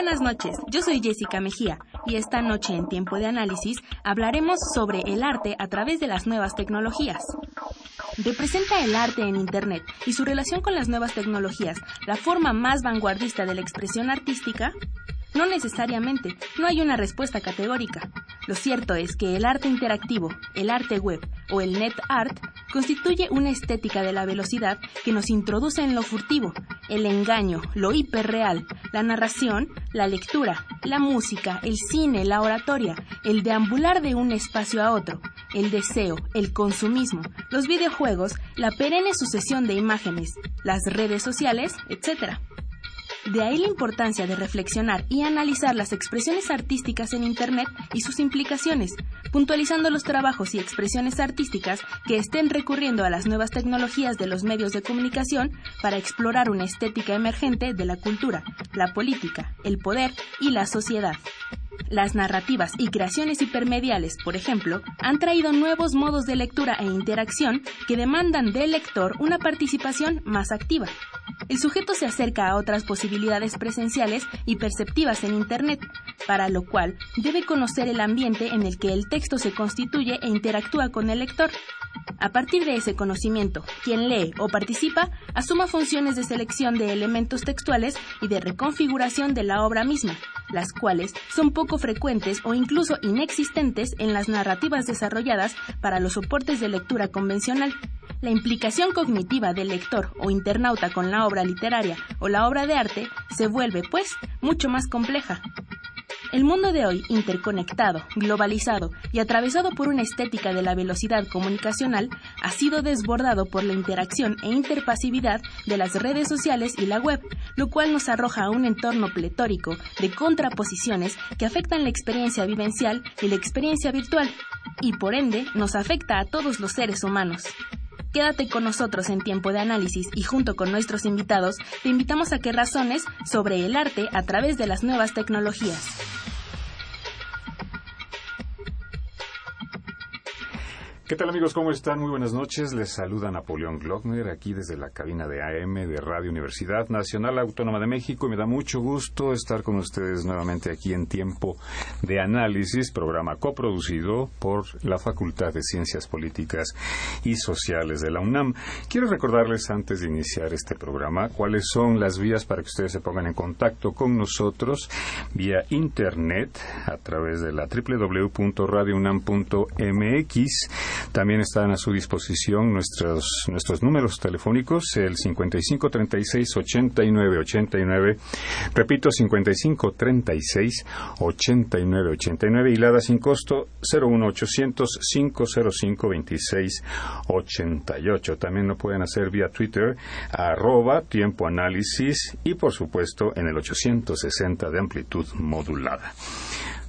Buenas noches, yo soy Jessica Mejía y esta noche en Tiempo de Análisis hablaremos sobre el arte a través de las nuevas tecnologías. Representa el arte en Internet y su relación con las nuevas tecnologías la forma más vanguardista de la expresión artística? No necesariamente, no hay una respuesta categórica. Lo cierto es que el arte interactivo, el arte web o el net art constituye una estética de la velocidad que nos introduce en lo furtivo, el engaño, lo hiperreal, la narración, la lectura, la música, el cine, la oratoria, el deambular de un espacio a otro, el deseo, el consumismo, los videojuegos, la perenne sucesión de imágenes, las redes sociales, etc. De ahí la importancia de reflexionar y analizar las expresiones artísticas en Internet y sus implicaciones, puntualizando los trabajos y expresiones artísticas que estén recurriendo a las nuevas tecnologías de los medios de comunicación para explorar una estética emergente de la cultura, la política, el poder y la sociedad. Las narrativas y creaciones hipermediales, por ejemplo, han traído nuevos modos de lectura e interacción que demandan del lector una participación más activa. El sujeto se acerca a otras posibilidades presenciales y perceptivas en Internet, para lo cual debe conocer el ambiente en el que el texto se constituye e interactúa con el lector. A partir de ese conocimiento, quien lee o participa asuma funciones de selección de elementos textuales y de reconfiguración de la obra misma, las cuales son poco frecuentes o incluso inexistentes en las narrativas desarrolladas para los soportes de lectura convencional. La implicación cognitiva del lector o internauta con la obra literaria o la obra de arte se vuelve, pues, mucho más compleja. El mundo de hoy, interconectado, globalizado y atravesado por una estética de la velocidad comunicacional, ha sido desbordado por la interacción e interpasividad de las redes sociales y la web, lo cual nos arroja a un entorno pletórico de contraposiciones que afectan la experiencia vivencial y la experiencia virtual, y por ende nos afecta a todos los seres humanos. Quédate con nosotros en tiempo de análisis y junto con nuestros invitados te invitamos a que razones sobre el arte a través de las nuevas tecnologías. ¿Qué tal amigos? ¿Cómo están? Muy buenas noches. Les saluda Napoleón Glockner aquí desde la cabina de AM de Radio Universidad Nacional Autónoma de México y me da mucho gusto estar con ustedes nuevamente aquí en Tiempo de Análisis, programa coproducido por la Facultad de Ciencias Políticas y Sociales de la UNAM. Quiero recordarles antes de iniciar este programa cuáles son las vías para que ustedes se pongan en contacto con nosotros vía internet a través de la www.radiounam.mx también están a su disposición nuestros, nuestros números telefónicos, el 5536-8989, repito, 5536-8989 y la da sin costo 01800-505-2688. También lo pueden hacer vía Twitter, arroba tiempo y por supuesto en el 860 de amplitud modulada.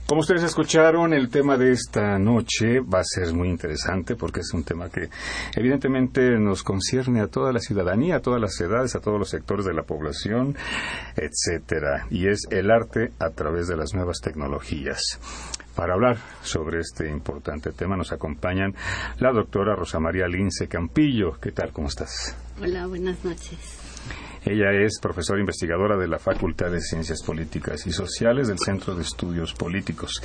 Como ustedes escucharon, el tema de esta noche va a ser muy interesante porque es un tema que evidentemente nos concierne a toda la ciudadanía, a todas las edades, a todos los sectores de la población, etcétera, y es el arte a través de las nuevas tecnologías. Para hablar sobre este importante tema nos acompañan la doctora Rosa María Lince Campillo. ¿Qué tal? ¿Cómo estás? Hola, buenas noches. Ella es profesora investigadora de la Facultad de Ciencias Políticas y Sociales del Centro de Estudios Políticos.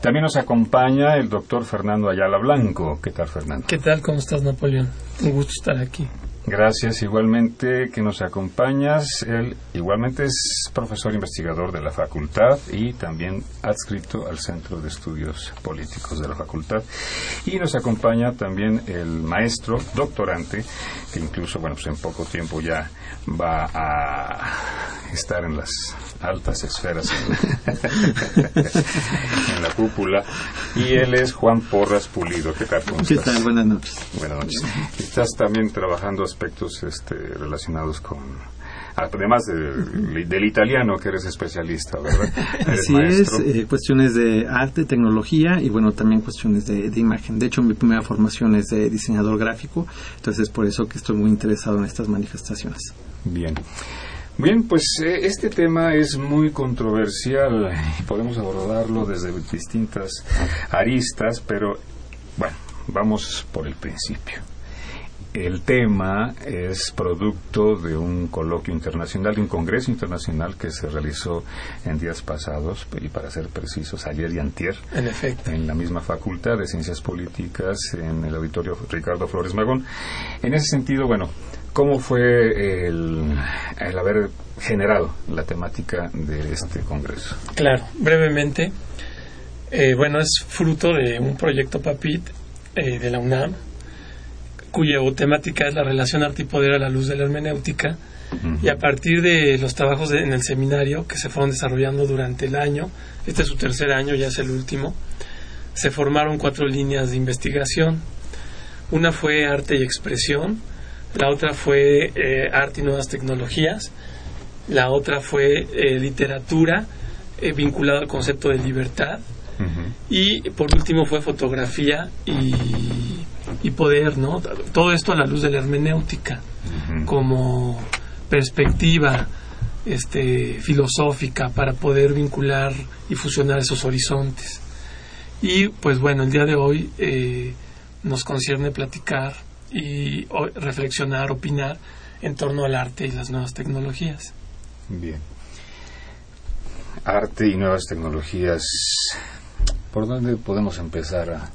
También nos acompaña el doctor Fernando Ayala Blanco. ¿Qué tal, Fernando? ¿Qué tal? ¿Cómo estás, Napoleón? Un gusto estar aquí. Gracias, igualmente que nos acompañas. Él igualmente es profesor investigador de la facultad y también adscrito al Centro de Estudios Políticos de la facultad. Y nos acompaña también el maestro doctorante, que incluso, bueno, pues en poco tiempo ya va a estar en las altas esferas en la cúpula. Y él es Juan Porras Pulido. ¿Qué tal? ¿Cómo ¿Qué tal? Buenas noches. Buenas noches. Estás también trabajando aspectos este, relacionados con además de- del italiano que eres especialista, ¿verdad? Eres Así maestro. es, eh, cuestiones de arte, tecnología y bueno, también cuestiones de, de imagen. De hecho, mi primera formación es de diseñador gráfico, entonces es por eso que estoy muy interesado en estas manifestaciones. Bien. Bien, pues eh, este tema es muy controversial y podemos abordarlo desde distintas aristas, pero bueno, vamos por el principio. El tema es producto de un coloquio internacional, de un congreso internacional que se realizó en días pasados, y para ser precisos, ayer y antier, En efecto. en la misma Facultad de Ciencias Políticas, en el auditorio Ricardo Flores Magón. En ese sentido, bueno, ¿cómo fue el, el haber generado la temática de este congreso? Claro, brevemente. eh, bueno, es fruto de un proyecto PAPIT eh, de la UNAM, cuya temática es la relación arte y poder a la luz de la hermenéutica. Y a partir de los trabajos de- en el seminario que se fueron desarrollando durante el año, este es su tercer año, ya es el último, se formaron cuatro líneas de investigación. Una fue arte y expresión, la otra fue eh, arte y nuevas tecnologías, la otra fue eh, literatura eh, vinculada al concepto de libertad y por último fue fotografía y, y poder, ¿no? Todo esto a la luz de la hermenéutica como perspectiva este, filosófica para poder vincular y fusionar esos horizontes. Y pues bueno, el día de hoy eh, nos concierne platicar y o- reflexionar, opinar en torno al arte y las nuevas tecnologías. Bien. Arte y nuevas tecnologías. ¿Por dónde podemos empezar a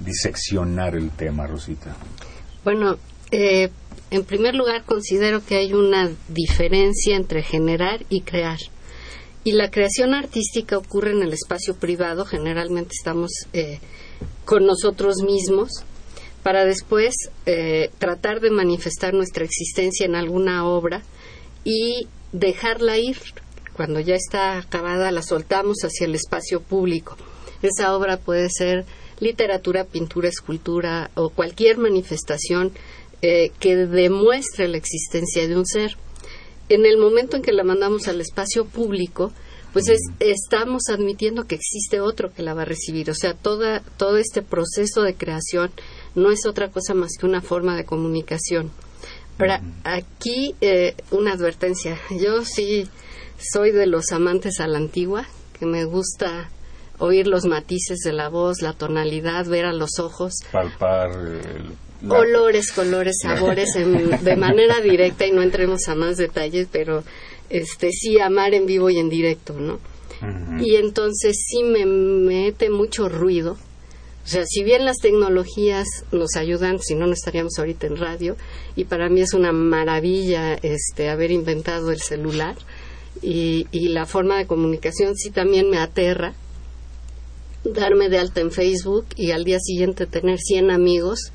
diseccionar el tema, Rosita? Bueno, eh, en primer lugar considero que hay una diferencia entre generar y crear. Y la creación artística ocurre en el espacio privado, generalmente estamos eh, con nosotros mismos, para después eh, tratar de manifestar nuestra existencia en alguna obra y dejarla ir. Cuando ya está acabada, la soltamos hacia el espacio público. Esa obra puede ser literatura, pintura, escultura o cualquier manifestación eh, que demuestre la existencia de un ser. En el momento en que la mandamos al espacio público, pues es- estamos admitiendo que existe otro que la va a recibir. O sea, toda, todo este proceso de creación no es otra cosa más que una forma de comunicación. Ahora, aquí eh, una advertencia. Yo sí soy de los amantes a la antigua, que me gusta oír los matices de la voz, la tonalidad, ver a los ojos, Palpar el- la- colores, colores, sabores en- de manera directa y no entremos a más detalles, pero este sí amar en vivo y en directo, ¿no? Y entonces sí me mete mucho ruido. O sea, si bien las tecnologías nos ayudan, si no, no estaríamos ahorita en radio, y para mí es una maravilla este, haber inventado el celular, y, y la forma de comunicación sí también me aterra darme de alta en Facebook y al día siguiente tener 100 amigos,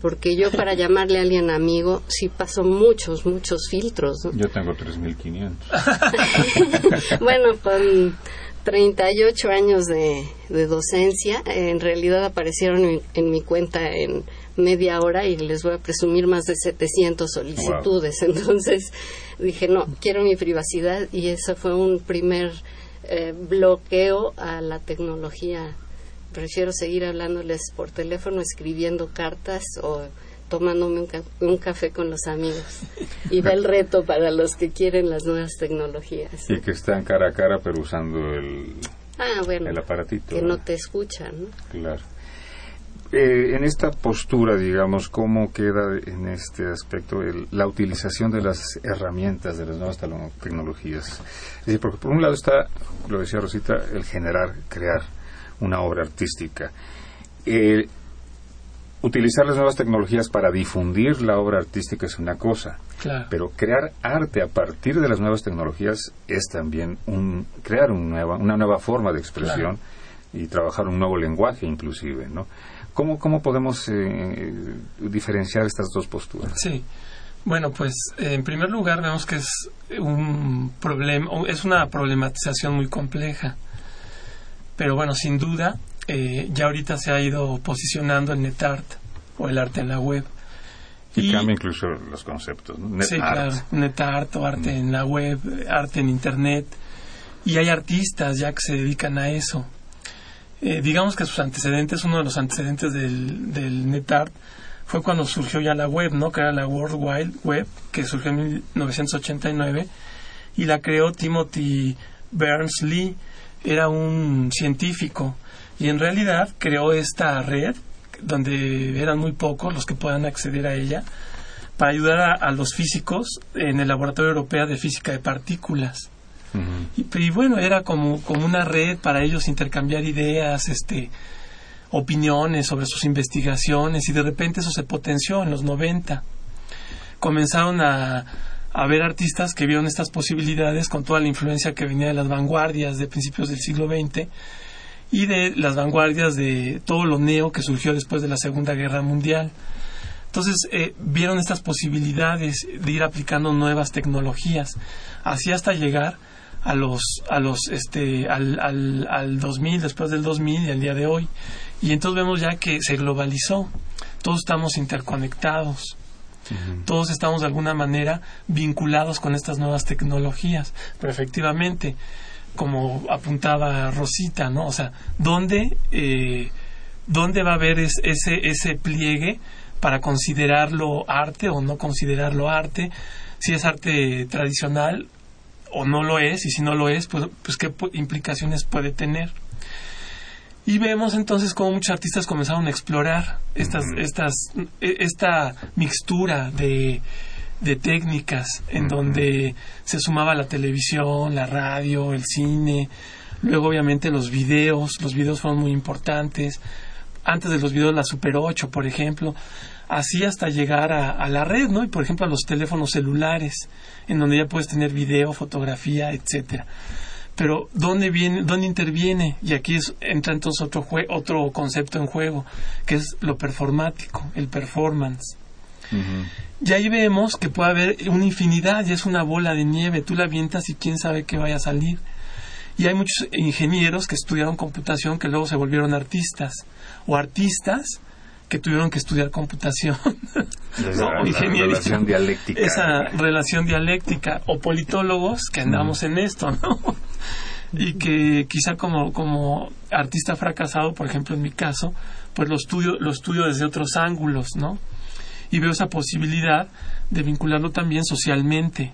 porque yo para llamarle a alguien amigo sí paso muchos, muchos filtros. ¿no? Yo tengo 3.500. bueno, con 38 años de, de docencia, en realidad aparecieron en, en mi cuenta en media hora y les voy a presumir más de 700 solicitudes. Entonces dije, no, quiero mi privacidad y eso fue un primer eh, bloqueo a la tecnología. Prefiero seguir hablándoles por teléfono, escribiendo cartas o tomándome un, ca- un café con los amigos. Y va el reto para los que quieren las nuevas tecnologías. Y que están cara a cara, pero usando el, Ah, bueno. el aparatito. Que no te escuchan, ¿no? Claro. Eh, en esta postura, digamos, ¿cómo queda en este aspecto el- la utilización de las herramientas, de las nuevas tecnologías? Es decir, porque por un lado está, lo decía Rosita, el generar, crear una obra artística. Eh, utilizar las nuevas tecnologías para difundir la obra artística es una cosa, Claro. pero crear arte a partir de las nuevas tecnologías es también un, crear un nueva, una nueva forma de expresión y trabajar un nuevo lenguaje inclusive, ¿no? ¿Cómo, cómo podemos eh, diferenciar estas dos posturas? Sí. Bueno, pues en primer lugar vemos que es un problema, es una problematización muy compleja. Pero bueno, sin duda, eh, ya ahorita se ha ido posicionando el NetArt o el arte en la web. Y, cambia incluso los conceptos. ¿no? sí, claro. NetArt o arte en la web, arte en Internet. Y hay artistas ya que se dedican a eso. Eh, digamos que sus antecedentes, uno de los antecedentes del, del NetArt, fue cuando surgió ya la web, ¿no? Que era la World Wide Web, que surgió en 1989 y la creó Timothy Berners-Lee, era un científico y en realidad creó esta red donde eran muy pocos los que puedan acceder a ella para ayudar a, los físicos en el Laboratorio Europeo de Física de Partículas. y, y, bueno, era como, como una red para ellos intercambiar ideas, este, opiniones sobre sus investigaciones y de repente eso se potenció en los 90. Comenzaron a, a ver artistas que vieron estas posibilidades con toda la influencia que venía de las vanguardias de principios del siglo XX y de las vanguardias de todo lo neo que surgió después de la Segunda Guerra Mundial. Entonces eh, vieron estas posibilidades de ir aplicando nuevas tecnologías, así hasta llegar a los, a los, este, al, al, al 2000, después del 2000 y al día de hoy. Y entonces vemos ya que se globalizó, todos estamos interconectados. Todos estamos de alguna manera vinculados con estas nuevas tecnologías. Pero efectivamente, como apuntaba Rosita, ¿no? O sea, ¿dónde, eh, ¿dónde va a haber ese, ese pliegue para considerarlo arte o no considerarlo arte? Si es arte tradicional o no lo es, y si no lo es, pues, pues qué implicaciones puede tener. Y vemos entonces cómo muchos artistas comenzaron a explorar estas, estas, e, esta mixtura de, de técnicas en donde se sumaba la televisión, la radio, el cine, luego obviamente los videos, los videos fueron muy importantes, antes de los videos la Super 8, por ejemplo, así hasta llegar a, a, la red, ¿no? Y por ejemplo a los teléfonos celulares, en donde ya puedes tener video, fotografía, etcétera pero ¿dónde, viene, dónde interviene? Y aquí es, entra entonces otro, otro concepto en juego, que es lo performático, el performance. Y ahí vemos que puede haber una infinidad, y es una bola de nieve, tú la avientas y quién sabe qué vaya a salir. Y hay muchos ingenieros que estudiaron computación que luego se volvieron artistas, o artistas que tuvieron que estudiar computación. Esa relación dialéctica. Esa relación dialéctica. O politólogos que andamos en esto, ¿no? y que quizá como, como artista fracasado, por ejemplo en mi caso, pues lo estudio, lo estudio desde otros ángulos, ¿no? Y veo esa posibilidad de vincularlo también socialmente.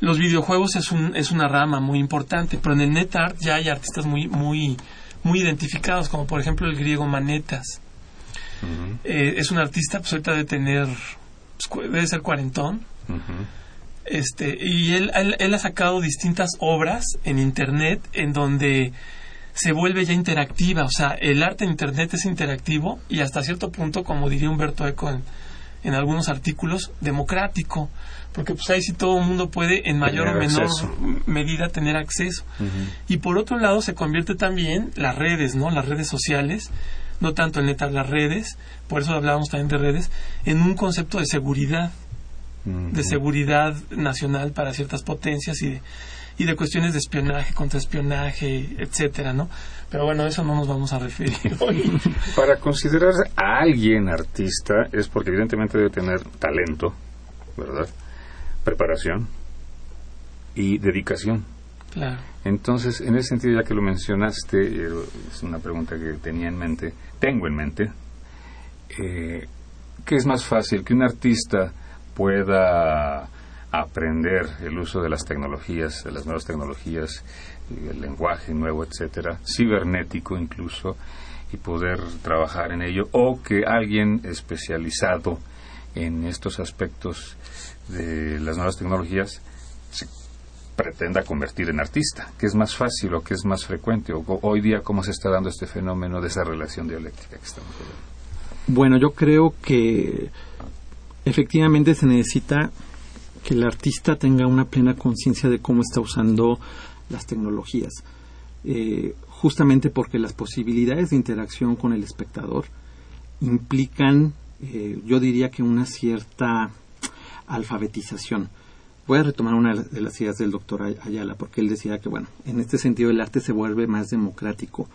Los videojuegos es, un, es una rama muy importante, pero en el NetArt ya hay artistas muy, muy, muy identificados, como por ejemplo el griego Manetas. Eh, es un artista, pues ahorita debe tener, pues, debe ser cuarentón. Este, y él, él, ha sacado distintas obras en Internet en donde se vuelve ya interactiva. O sea, el arte en Internet es interactivo y hasta cierto punto, como diría Humberto Eco en, en algunos artículos, democrático porque pues ahí sí todo el mundo puede en mayor o menor medida tener acceso. Y por otro lado se convierte también las redes, ¿no? Las redes sociales, no tanto el neta, las redes, por eso hablábamos también de redes, en un concepto de seguridad, de seguridad nacional para ciertas potencias y de, y de cuestiones de espionaje, contraespionaje, etcétera, ¿no? Pero bueno, eso no nos vamos a referir hoy. Para considerar a alguien artista es porque evidentemente debe tener talento, ¿verdad? preparación y dedicación. Entonces, en ese sentido, ya que lo mencionaste, es una pregunta que tenía en mente, tengo en mente, eh, ¿qué es más fácil? Que un artista pueda aprender el uso de las tecnologías, de las nuevas tecnologías, el lenguaje nuevo, etcétera, cibernético incluso, y poder trabajar en ello, o que alguien especializado en estos aspectos de las nuevas tecnologías se pretenda convertir en artista, que es más fácil o que es más frecuente, o, hoy día cómo se está dando este fenómeno de esa relación dialéctica que estamos hablando. Bueno, yo creo que efectivamente se necesita que el artista tenga una plena conciencia de cómo está usando las tecnologías, eh, justamente porque las posibilidades de interacción con el espectador implican eh, yo diría que una cierta alfabetización. Voy a retomar una de las ideas del doctor Ayala, porque él decía que, bueno, en este sentido el arte se vuelve más democrático.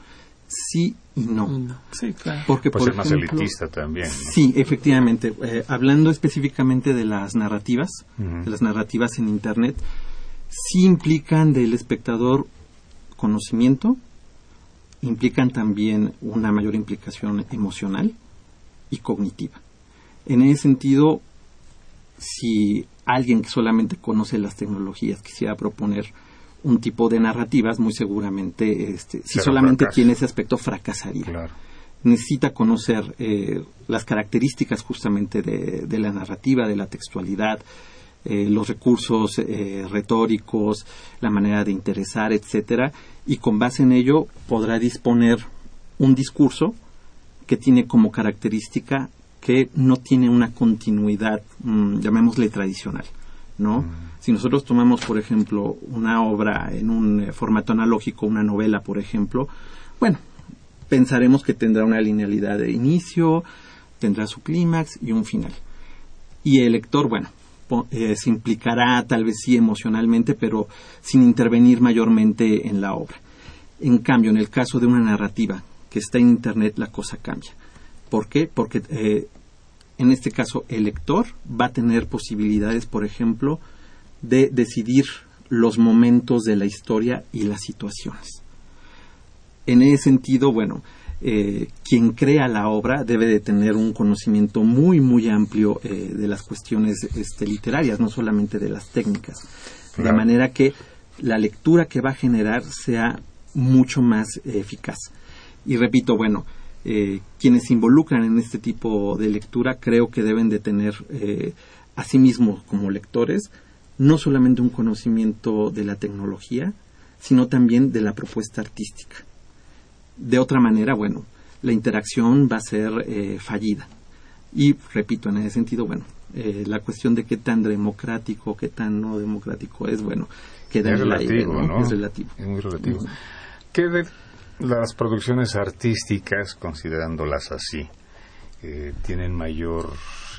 Sí y no. Sí, claro. Porque, Puede por ser más ejemplo, elitista también. ¿no? Sí, efectivamente. Eh, hablando específicamente de las narrativas, de las narrativas en Internet, sí implican del espectador conocimiento, implican también una mayor implicación emocional y cognitiva. En ese sentido, si alguien que solamente conoce las tecnologías quisiera proponer un tipo de narrativas, muy seguramente, este, si solamente tiene ese aspecto, fracasaría. Claro. necesita conocer eh, las características justamente de, de la narrativa, de la textualidad, eh, los recursos eh, retóricos, la manera de interesar, etcétera, y con base en ello podrá disponer un discurso que tiene como característica que no tiene una continuidad, mm, llamémosle tradicional, ¿no? Si nosotros tomamos, por ejemplo, una obra en un eh, formato analógico, una novela, por ejemplo, bueno, pensaremos que tendrá una linealidad de inicio, tendrá su clímax y un final. Y el lector, bueno, eh, se implicará tal vez sí emocionalmente, pero sin intervenir mayormente en la obra. En cambio, en el caso de una narrativa que está en Internet, la cosa cambia. ¿Por qué? Porque eh, en este caso el lector va a tener posibilidades, por ejemplo, de decidir los momentos de la historia y las situaciones. En ese sentido, bueno, eh, quien crea la obra debe de tener un conocimiento muy, muy amplio eh, de las cuestiones este, literarias, no solamente de las técnicas. De manera que la lectura que va a generar sea mucho más eh, eficaz. Y repito, bueno, eh, quienes se involucran en este tipo de lectura creo que deben de tener eh, a sí mismos como lectores no solamente un conocimiento de la tecnología, sino también de la propuesta artística. De otra manera, bueno, la interacción va a ser eh, fallida. Y repito, en ese sentido, bueno, eh, la cuestión de qué tan democrático, qué tan no democrático es, bueno, queda es en el aire, relativo, ¿no? ¿no? Es relativo. Es muy relativo. ¿Qué de las producciones artísticas, considerándolas así, eh, tienen mayor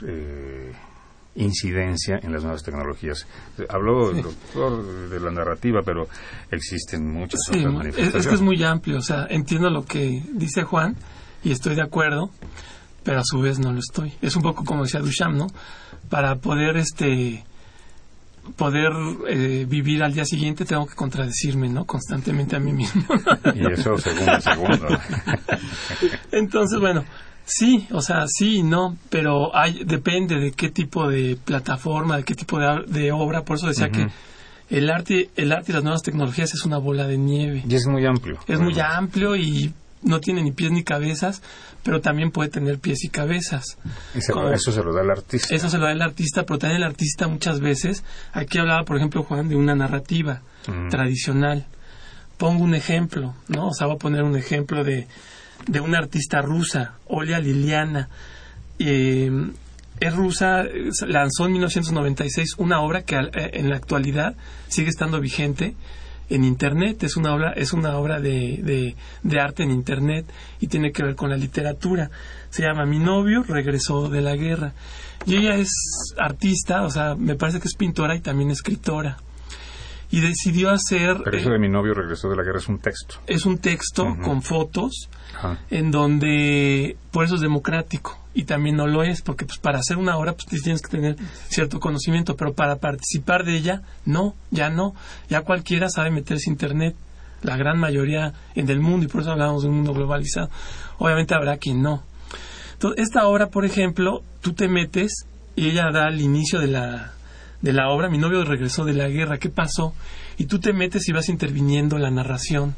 eh, incidencia en las nuevas tecnologías? Habló el doctor de la narrativa, pero existen muchas Sí, otras es, manifestaciones. es que es muy amplio, o sea, entiendo lo que dice Juan y estoy de acuerdo, pero a su vez no lo estoy. Es un poco como decía Duchamp, ¿no? Para poder este poder eh, vivir al día siguiente tengo que contradecirme, ¿no? Constantemente a mí mismo. Y eso segundo segundo. Entonces, bueno, sí, o sea, sí y no, pero hay depende de qué tipo de plataforma, de qué tipo de, de obra, por eso decía que el arte, el arte y las nuevas tecnologías es una bola de nieve. Y es muy amplio. Es muy amplio y no tiene ni pies ni cabezas, pero también puede tener pies y cabezas. Y se- Como- eso se lo da el artista. Eso se lo da el artista, pero también el artista muchas veces, aquí hablaba, por ejemplo, Juan, de una narrativa Mm. tradicional. Pongo un ejemplo, ¿no? O sea, voy a poner un ejemplo de, de una artista rusa, Olia Liliana. Eh, es rusa, lanzó en 1996 una obra que eh, en la actualidad sigue estando vigente en internet es una obra es una obra de, de, de arte en internet y tiene que ver con la literatura. Se llama mi novio regresó de la guerra. Y ella es artista o sea me parece que es pintora y también escritora. Y decidió hacer Pero eso eh, de mi novio regresó de la guerra es un texto. es un texto con fotos en donde por eso es democrático y también no lo es porque pues para hacer una obra pues tienes que tener cierto conocimiento pero para participar de ella no ya no. Ya cualquiera sabe meterse internet la gran mayoría en el mundo y por eso hablamos de un mundo globalizado. Obviamente habrá quien no. Entonces esta obra por ejemplo tú te metes y ella da el inicio de la de la obra. Mi novio regresó de la guerra qué pasó y tú te metes y vas interviniendo en la narración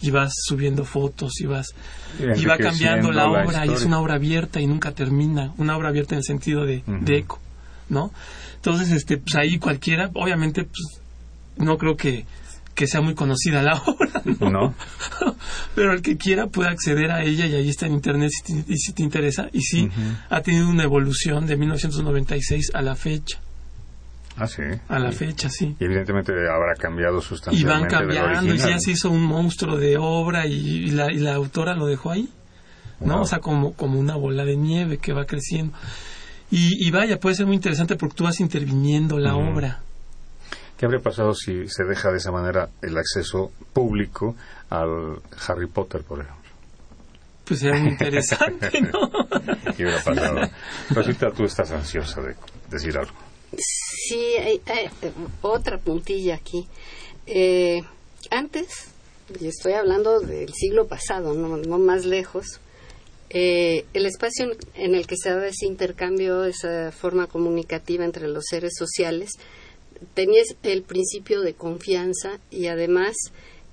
y vas subiendo fotos y vas y va cambiando la obra y es una obra abierta y nunca termina una obra abierta en el sentido de, de eco no entonces este pues ahí cualquiera obviamente pues no creo que que sea muy conocida la obra ¿no? ¿No? pero el que quiera puede acceder a ella y ahí está en internet si te, y si te interesa y sí ha tenido una evolución de 1996 a la fecha Ah, sí. a la Y- fecha sí Y evidentemente habrá cambiado y sustancialmente van del cambiando y ya se hizo un monstruo de obra y, y la, y la autora lo dejó ahí ¿no? O sea, como, como una bola de nieve que va creciendo. Y, y vaya, puede ser muy interesante porque tú vas interviniendo la obra. ¿Qué habría pasado si se deja de esa manera el acceso público al Harry Potter, por ejemplo? Pues sería muy interesante, ¿no? ¿Qué hubiera pasado? Rosita, tú estás ansiosa de decir algo. Sí, hay, otra puntilla aquí. Eh, antes, y estoy hablando del siglo pasado, no, no más lejos, eh, el espacio en el que se daba ese intercambio, esa forma comunicativa entre los seres sociales, tenía el principio de confianza y además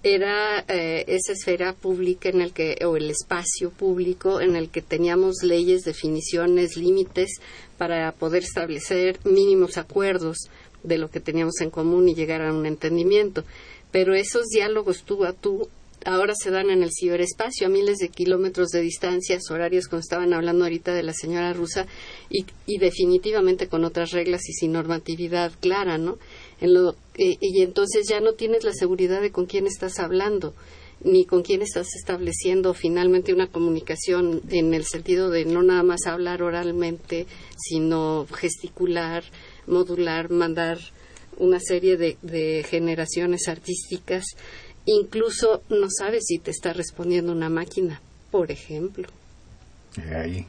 era eh, esa esfera pública en el que o el espacio público en el que teníamos leyes, definiciones, límites para poder establecer mínimos acuerdos de lo que teníamos en común y llegar a un entendimiento. Pero esos diálogos tú a tú ahora se dan en el ciberespacio a miles de kilómetros de distancias, horarios como estaban hablando ahorita de la señora rusa y, y definitivamente con otras reglas y sin normatividad clara, ¿no? En lo, eh, y entonces ya no tienes la seguridad de con quién estás hablando ni con quién estás estableciendo finalmente una comunicación en el sentido de no nada más hablar oralmente, sino gesticular, modular, mandar una serie de, de generaciones artísticas incluso no sabes si te está respondiendo una máquina, por ejemplo. Ahí.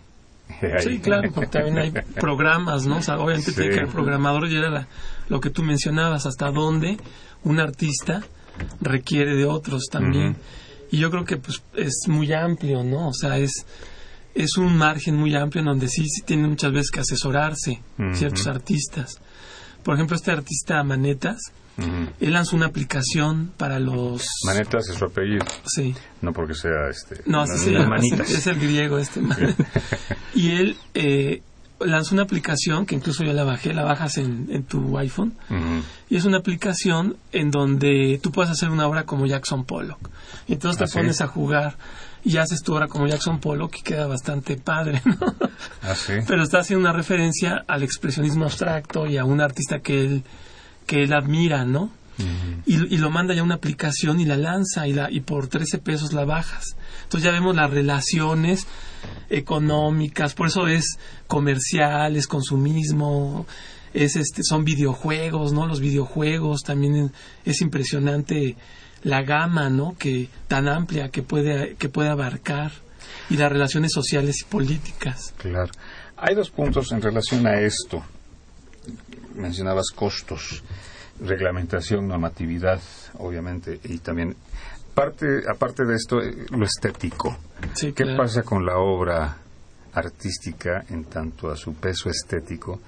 Sí, claro, porque también hay programas, ¿no? O sea, obviamente tiene que el programador ya era lo que tú mencionabas, hasta dónde un artista requiere de otros también. Y yo creo que pues es muy amplio, ¿no? O sea, es es un margen muy amplio en donde sí, sí tienen muchas veces que asesorarse ciertos artistas. Por ejemplo, este artista Manetas, él lanzó una aplicación para los... Manetas es su apellido. Sí. No porque sea este... No, así se llama, es el griego este. y él eh, lanzó una aplicación que incluso yo la bajé, la bajas en, en tu iPhone. Y es una aplicación en donde tú puedes hacer una obra como Jackson Pollock. Y entonces te ¿Ah, sí? pones a jugar y haces tu obra como Jackson Pollock y queda bastante padre, ¿no? ¿Ah, sí? Pero está haciendo una referencia al expresionismo abstracto y a un artista que él, que él admira, ¿no? Y, y lo manda ya una aplicación y la lanza y, la, y por 13 pesos la bajas. Entonces ya vemos las relaciones económicas, por eso es comercial, es consumismo, es este, son videojuegos, ¿no? Los videojuegos también es impresionante la gama, ¿no? Que tan amplia que puede que puede abarcar y las relaciones sociales y políticas. Claro. Hay dos puntos en relación a esto. Mencionabas costos, reglamentación, normatividad, obviamente, y también parte, aparte de esto, eh, lo estético. Sí, ¿Qué claro. pasa con la obra artística en tanto a su peso estético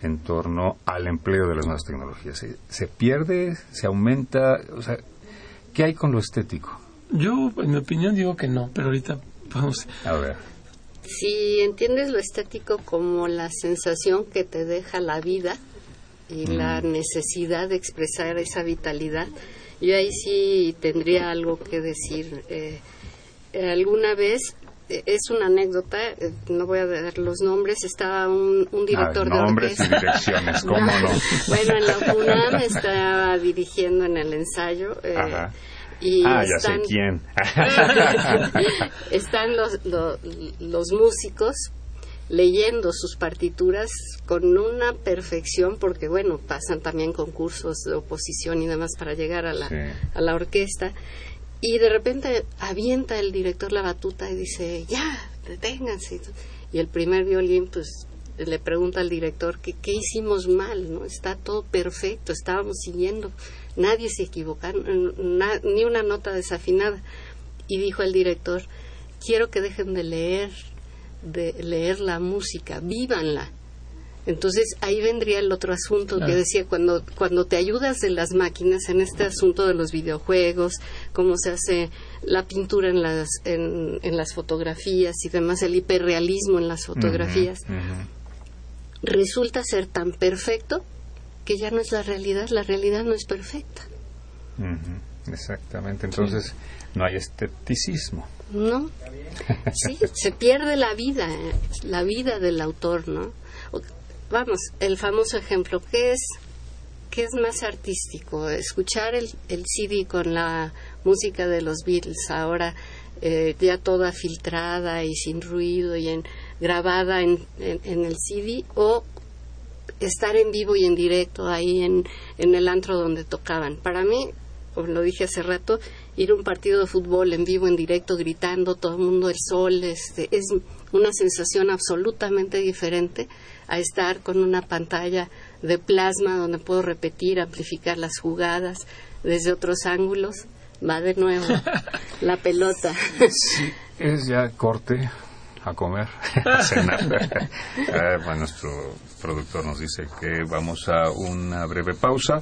en torno al empleo de las nuevas tecnologías? ¿Se, se pierde? ¿Se aumenta? O sea, ¿qué hay con lo estético? Yo, en mi opinión, digo que no, pero ahorita vamos. A ver. Si entiendes lo estético como la sensación que te deja la vida y la necesidad de expresar esa vitalidad, yo ahí sí tendría algo que decir. Eh, alguna vez, eh, es una anécdota, eh, no voy a dar los nombres, estaba un, un director Ah, de nombres y orquesta. direcciones, ¿cómo no? Bueno, en la UNAM estaba dirigiendo en el ensayo. eh, Ajá. y ah, ya sé quién. están los, lo- los músicos leyendo sus partituras con una perfección porque bueno pasan también concursos de oposición y demás para llegar a la, Sí. a la orquesta y de repente avienta el director la batuta y dice ya deténganse y el primer violín pues le pregunta al director que qué hicimos mal no está todo perfecto estábamos siguiendo nadie se equivoca na- ni una nota desafinada y dijo el director quiero que dejen de leer de leer la música vívanla. Entonces ahí vendría el otro asunto que decía cuando cuando te ayudas de las máquinas en este asunto de los videojuegos cómo se hace la pintura en las en, en las fotografías y demás el hiperrealismo en las fotografías resulta ser tan perfecto que ya no es la realidad la realidad no es perfecta. Exactamente, entonces no hay esteticismo. ¿no? Sí, se pierde la vida, la vida del autor, ¿no? Vamos, el famoso ejemplo, ¿qué es, qué es más artístico? ¿Escuchar el, el CD con la música de los Beatles ahora eh, ya toda filtrada y sin ruido y en, grabada en, en, el CD o estar en vivo y en directo ahí en, en el antro donde tocaban. Para mí, como lo dije hace rato, ir a un partido de fútbol en vivo, en directo, gritando, todo el mundo, el sol, este, es una sensación absolutamente diferente a estar con una pantalla de plasma donde puedo repetir, amplificar las jugadas desde otros ángulos. Va de nuevo la pelota. Sí, es ya corte a comer, a cenar. Eh, bueno, nuestro productor nos dice que vamos a una breve pausa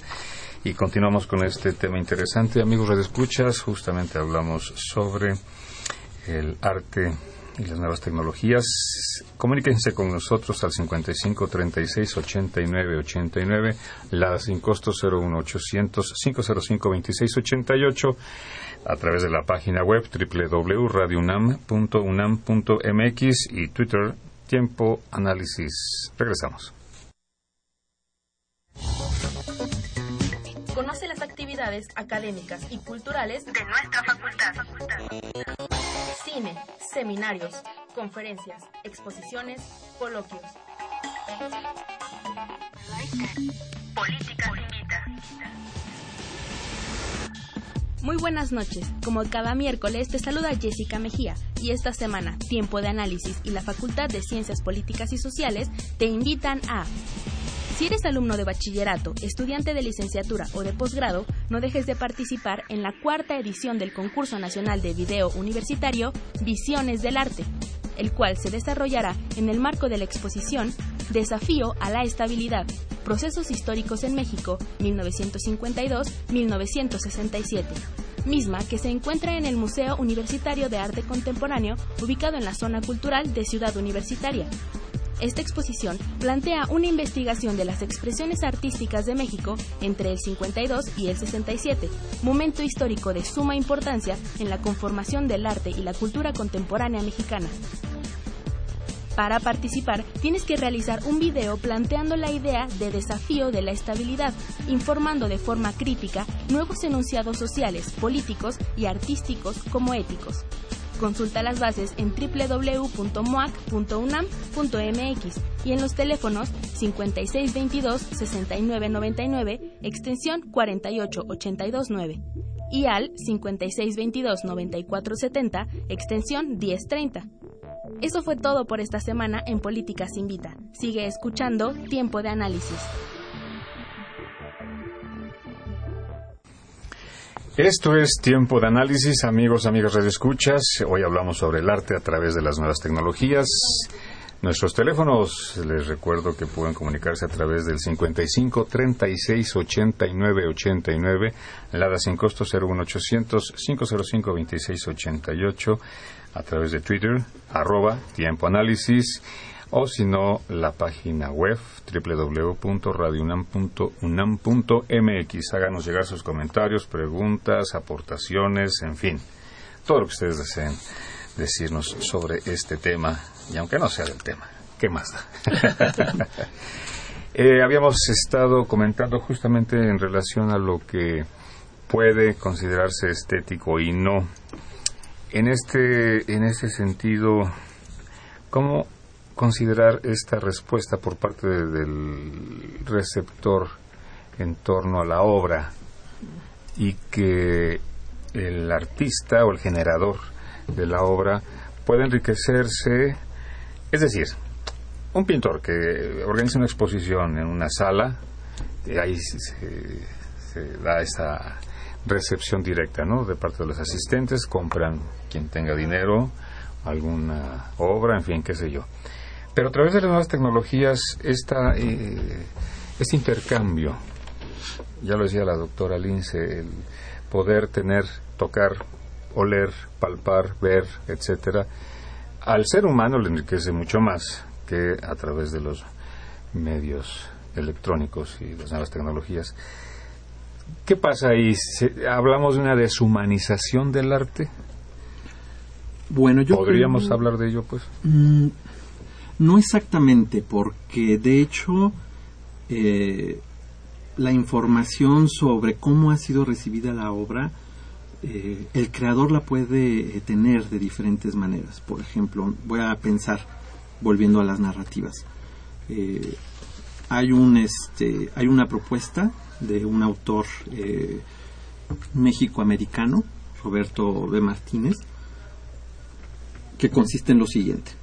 y continuamos con este tema interesante. Amigos de Escuchas, justamente hablamos sobre el arte y las nuevas tecnologías. Comuníquense con nosotros al 55 36 89 89, la sin costo 01800 505 26 88 a través de la página web www.radiounam.unam.mx y Twitter Tiempo Análisis. Regresamos. Conoce las actividades académicas y culturales de nuestra facultad. Cine, seminarios, conferencias, exposiciones, coloquios. Política invita. Muy buenas noches. Como cada miércoles te saluda Jessica Mejía y esta semana Tiempo de Análisis y la Facultad de Ciencias Políticas y Sociales te invitan a si eres alumno de bachillerato, estudiante de licenciatura o de posgrado, no dejes de participar en la cuarta edición del Concurso Nacional de Video Universitario Visiones del Arte, el cual se desarrollará en el marco de la exposición Desafío a la Estabilidad, Procesos Históricos en México 1952-1967 misma que se encuentra en el Museo Universitario de Arte Contemporáneo, ubicado en la zona cultural de Ciudad Universitaria, esta exposición plantea una investigación de las expresiones artísticas de México entre el 52 y el 67, momento histórico de suma importancia en la conformación del arte y la cultura contemporánea mexicana. Para participar, tienes que realizar un video planteando la idea de desafío de la estabilidad, informando de forma crítica nuevos enunciados sociales, políticos y artísticos como éticos. Consulta las bases en www.moac.unam.mx y en los teléfonos 5622-6999, extensión 48829 y al 5622-9470, extensión 1030. Eso fue todo por esta semana en Políticas Invita. Sigue escuchando Tiempo de Análisis. Esto es Tiempo de Análisis, amigos, amigas de Escuchas. Hoy hablamos sobre el arte a través de las nuevas tecnologías. Nuestros teléfonos, les recuerdo que pueden comunicarse a través del 55 36 89 89, LADA sin costo 01800 505 26 88, a través de Twitter, arroba Tiempo Análisis o si no la página web www.radiounam.unam.mx. Háganos llegar sus comentarios, preguntas, aportaciones, en fin, todo lo que ustedes deseen decirnos sobre este tema, y aunque no sea del tema, ¿qué más da? Eh, habíamos estado comentando justamente en relación a lo que puede considerarse estético y no. En este, en ese sentido, ¿cómo considerar esta respuesta por parte del receptor en torno a la obra y que el artista o el generador de la obra puede enriquecerse, es decir, un pintor que organiza una exposición en una sala, y ahí se, se, da esa recepción directa, ¿no? De parte de los asistentes, compran quien tenga dinero, alguna obra, en fin, qué sé yo. Pero a través de las nuevas tecnologías, esta, eh, este intercambio, ya lo decía la doctora Lince, el poder tener, tocar, oler, palpar, ver, etcétera, al ser humano le enriquece mucho más que a través de los medios electrónicos y las nuevas tecnologías. ¿Qué pasa ahí? ¿Hablamos de una deshumanización del arte? Bueno, yo ¿Podríamos hablar de ello, pues? Mm, no exactamente, porque de hecho eh, la información sobre cómo ha sido recibida la obra eh, el creador la puede eh, tener de diferentes maneras. Por ejemplo, voy a pensar, volviendo a las narrativas, hay, un, este, hay una propuesta de un autor méxico-americano, Roberto B. Martínez, que consiste en lo siguiente.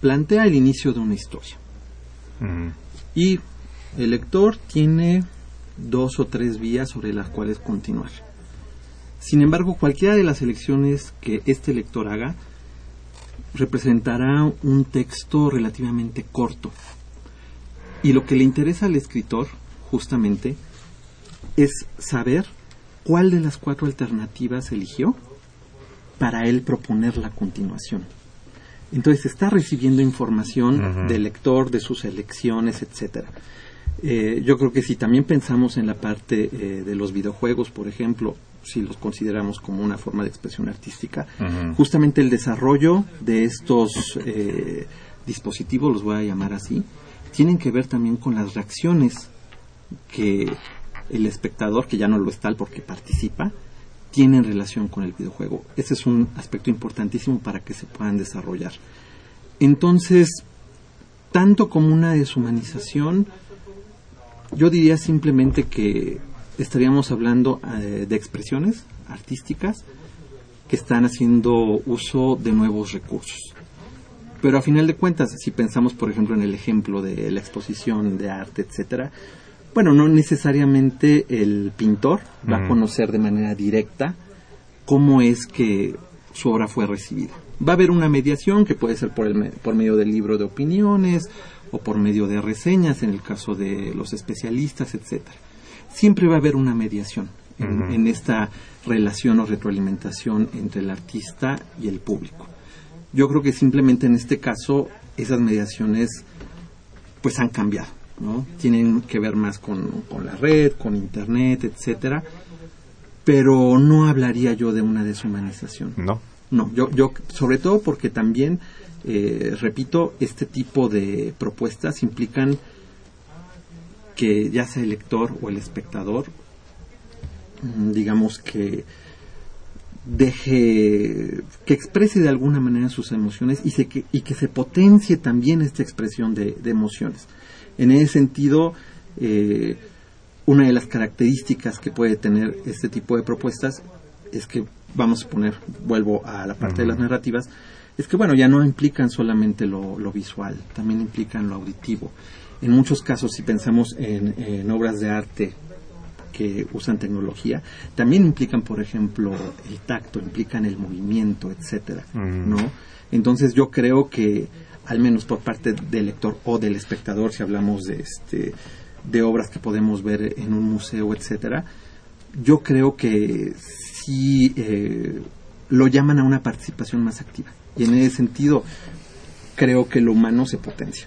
Plantea el inicio de una historia. Y el lector tiene dos o tres vías sobre las cuales continuar. Sin embargo, cualquiera de las elecciones que este lector haga representará un texto relativamente corto. Y lo que le interesa al escritor, justamente, es saber cuál de las cuatro alternativas eligió para él proponer la continuación. Entonces está recibiendo información del lector, de sus elecciones, etcétera. Eh, yo creo que si también pensamos en la parte eh, de los videojuegos, por ejemplo, si los consideramos como una forma de expresión artística, justamente el desarrollo de estos eh, dispositivos, los voy a llamar así, tienen que ver también con las reacciones que el espectador, que ya no lo es tal porque participa, tiene en relación con el videojuego. Ese es un aspecto importantísimo para que se puedan desarrollar. Entonces, tanto como una deshumanización, yo diría simplemente que estaríamos hablando eh, de expresiones artísticas que están haciendo uso de nuevos recursos. Pero a final de cuentas, si pensamos, por ejemplo, en el ejemplo de la exposición de arte, etcétera, bueno, no necesariamente el pintor va a conocer de manera directa cómo es que su obra fue recibida. Va a haber una mediación que puede ser por, el, por medio del libro de opiniones o por medio de reseñas en el caso de los especialistas, etcétera. Siempre va a haber una mediación en, en esta relación o retroalimentación entre el artista y el público. Yo creo que simplemente en este caso esas mediaciones pues han cambiado ¿no? Tienen que ver más con, con la red, con internet, etcétera, pero no hablaría yo de una deshumanización. No. No, yo, yo sobre todo porque también, eh, repito, este tipo de propuestas implican que ya sea el lector o el espectador, mm, digamos que deje que exprese de alguna manera sus emociones y, se, que, y que se potencie también esta expresión de, de emociones. En ese sentido, eh, una de las características que puede tener este tipo de propuestas es que, vamos a poner, vuelvo a la parte de las narrativas, es que, bueno, ya no implican solamente lo, visual, también implican lo auditivo. En muchos casos, si pensamos en, obras de arte que usan tecnología, también implican, por ejemplo, el tacto, implican el movimiento, etcétera, ¿no? Entonces yo creo que al menos por parte del lector o del espectador, si hablamos de, este, de obras que podemos ver en un museo, etcétera, yo creo que sí eh, lo llaman a una participación más activa. Y en ese sentido, creo que lo humano se potencia.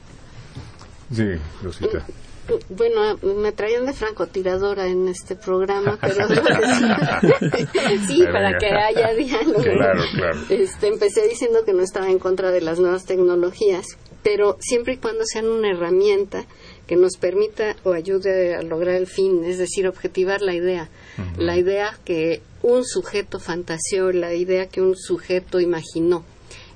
Sí, Rosita. Bueno, me traían de francotiradora en este programa, pero sí, para que haya diálogo. Claro, claro. Este, empecé diciendo que no estaba en contra de las nuevas tecnologías, pero siempre y cuando sean una herramienta que nos permita o ayude a lograr el fin, es decir, objetivar la idea. La idea que un sujeto fantaseó, la idea que un sujeto imaginó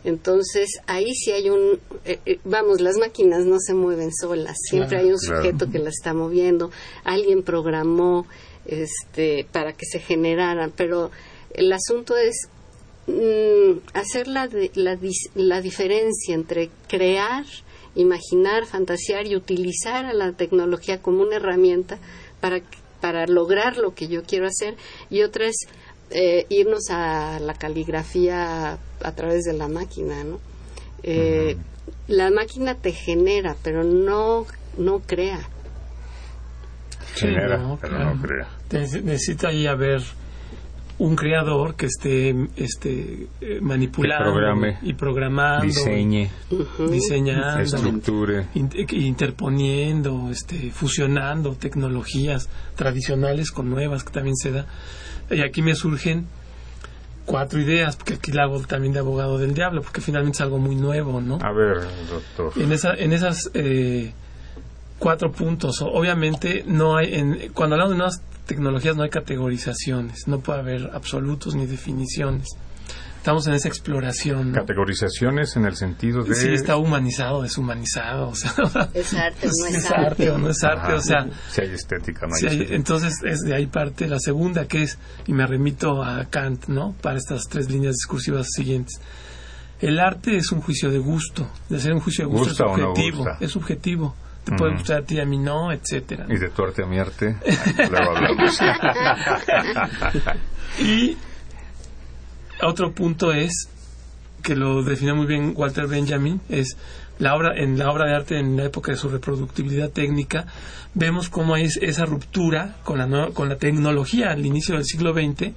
entonces, ahí sí hay un, eh, eh, vamos, las máquinas no se mueven solas, siempre hay un sujeto que las está moviendo, alguien programó este, para que se generaran, pero el asunto es mm, hacer la, la, la diferencia entre crear, imaginar, fantasear y utilizar a la tecnología como una herramienta para, para lograr lo que yo quiero hacer. Y otra es eh, irnos a la caligrafía a través de la máquina, ¿no? Eh, la máquina te genera, pero no, no crea. Genera, pero no crea. Necesita ahí haber un creador que esté este, eh, manipulando y programando, diseñe, diseñando, estructure, interponiendo, este, fusionando tecnologías tradicionales con nuevas que también se da. Y aquí me surgen cuatro ideas, porque aquí la hago también de abogado del diablo, porque finalmente es algo muy nuevo, ¿no? A ver, doctor. En, esa, en esas eh, cuatro puntos, obviamente no hay, en, cuando hablamos de nuevas tecnologías no hay categorizaciones, no puede haber absolutos ni definiciones. Estamos en esa exploración. ¿no? Categorizaciones en el sentido de... Sí, está humanizado, deshumanizado. O sea, es arte o no es, es arte. o no es arte. Ajá. O sea, Si hay estética, no hay estética. entonces es de ahí parte la segunda que es y me remito a Kant no para estas tres líneas discursivas siguientes el arte es un juicio de gusto de ser un juicio de gusto ¿Gusta o es subjetivo es subjetivo te puede gustar a ti a mí no etcétera Y de tu arte a mi arte, luego hablamos. y otro punto es que lo define muy bien Walter Benjamin es la obra en la obra de arte en la época de su reproductibilidad técnica vemos cómo hay esa ruptura con la con la tecnología al inicio del siglo XX